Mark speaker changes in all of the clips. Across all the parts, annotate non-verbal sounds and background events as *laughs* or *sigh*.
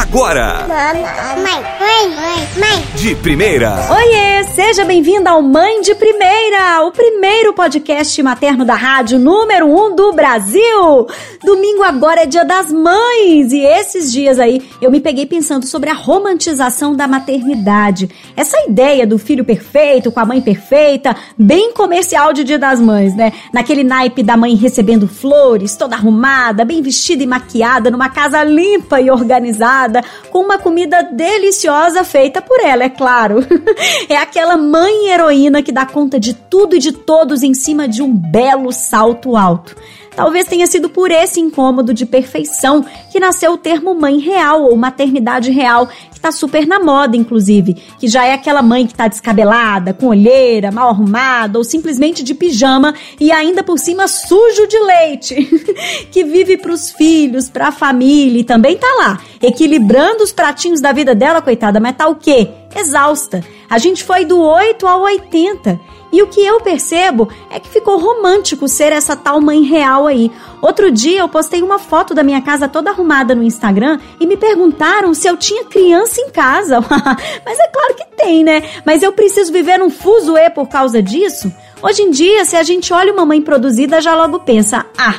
Speaker 1: agora.
Speaker 2: Mãe, mãe, mãe, mãe.
Speaker 1: De primeira.
Speaker 3: Oiê, seja bem-vinda ao Mãe de Primeira, o primeiro podcast materno da rádio número um do Brasil. Domingo agora é dia das mães e esses dias aí eu me peguei pensando sobre a romantização da maternidade. Essa ideia do filho perfeito com a mãe perfeita, bem comercial de dia das mães, né? Naquele naipe da mãe recebendo flores, toda arrumada, bem vestida e maquiada, numa casa limpa e organizada, com uma comida deliciosa feita por ela, é claro. *laughs* é aquela mãe heroína que dá conta de tudo e de todos em cima de um belo salto alto. Talvez tenha sido por esse incômodo de perfeição que nasceu o termo mãe real ou maternidade real, que tá super na moda, inclusive, que já é aquela mãe que tá descabelada, com olheira, mal arrumada ou simplesmente de pijama e ainda por cima sujo de leite, *laughs* que vive pros filhos, pra família e também tá lá, equilibrando os pratinhos da vida dela, coitada, mas tá o quê? Exausta. A gente foi do 8 ao 80 e o que eu percebo é que ficou romântico ser essa tal mãe real aí. Outro dia eu postei uma foto da minha casa toda arrumada no Instagram e me perguntaram se eu tinha criança em casa. *laughs* Mas é claro que tem, né? Mas eu preciso viver fuso E por causa disso? Hoje em dia, se a gente olha uma mãe produzida, já logo pensa: ah,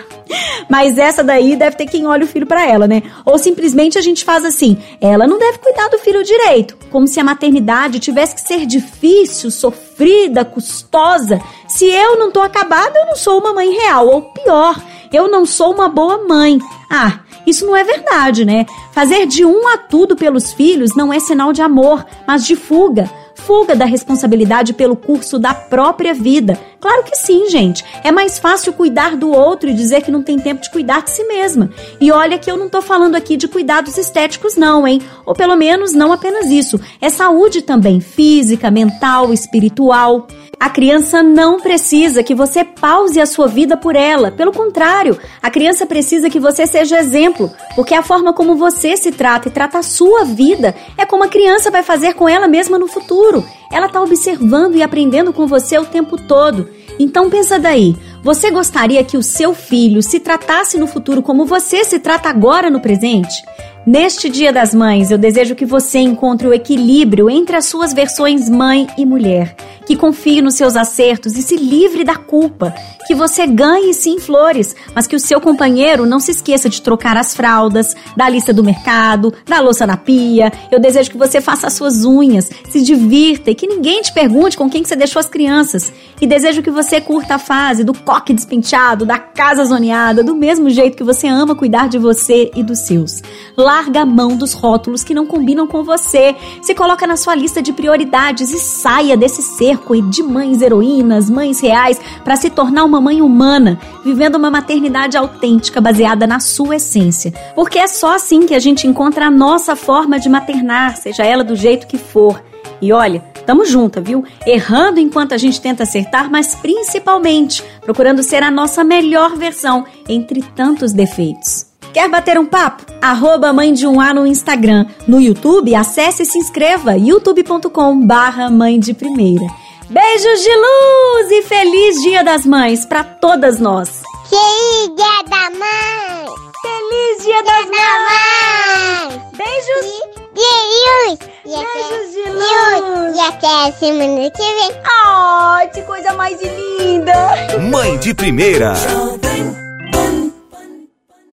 Speaker 3: mas essa daí deve ter quem olha o filho para ela, né? Ou simplesmente a gente faz assim: ela não deve cuidar do filho direito, como se a maternidade tivesse que ser difícil, sofrida, custosa. Se eu não tô acabada, eu não sou uma mãe real, ou pior, eu não sou uma boa mãe. Ah, isso não é verdade, né? Fazer de um a tudo pelos filhos não é sinal de amor, mas de fuga fuga da responsabilidade pelo curso da própria vida. Claro que sim, gente. É mais fácil cuidar do outro e dizer que não tem tempo de cuidar de si mesma. E olha que eu não tô falando aqui de cuidados estéticos, não, hein? Ou pelo menos não apenas isso. É saúde também, física, mental, espiritual. A criança não precisa que você pause a sua vida por ela. Pelo contrário, a criança precisa que você seja exemplo, porque a forma como você se trata e trata a sua vida é como a criança vai fazer com ela mesma no futuro. Ela está observando e aprendendo com você o tempo todo. Então pensa daí, você gostaria que o seu filho se tratasse no futuro como você se trata agora no presente? Neste Dia das Mães, eu desejo que você encontre o equilíbrio entre as suas versões mãe e mulher que confie nos seus acertos e se livre da culpa, que você ganhe sim flores, mas que o seu companheiro não se esqueça de trocar as fraldas, da lista do mercado, da louça na pia. Eu desejo que você faça as suas unhas, se divirta e que ninguém te pergunte com quem que você deixou as crianças. E desejo que você curta a fase do coque despenteado, da casa zoneada, do mesmo jeito que você ama cuidar de você e dos seus. Larga a mão dos rótulos que não combinam com você. Se coloca na sua lista de prioridades e saia desse ser cerco de mães heroínas, mães reais, para se tornar uma mãe humana, vivendo uma maternidade autêntica baseada na sua essência. Porque é só assim que a gente encontra a nossa forma de maternar, seja ela do jeito que for. E olha, tamo junta, viu? Errando enquanto a gente tenta acertar, mas principalmente procurando ser a nossa melhor versão entre tantos defeitos. Quer bater um papo? Arroba Mãe de um A no Instagram. No YouTube, acesse e se inscreva youtube.com barra Mãe de Primeira. Beijos de luz e feliz Dia das Mães para todas nós.
Speaker 2: Feliz Dia da Mãe!
Speaker 3: Feliz Dia das Mães! Beijos!
Speaker 2: Beijos!
Speaker 3: Beijos de luz!
Speaker 2: E até a semana que vem.
Speaker 3: Ai, que coisa mais linda!
Speaker 1: Mãe de primeira.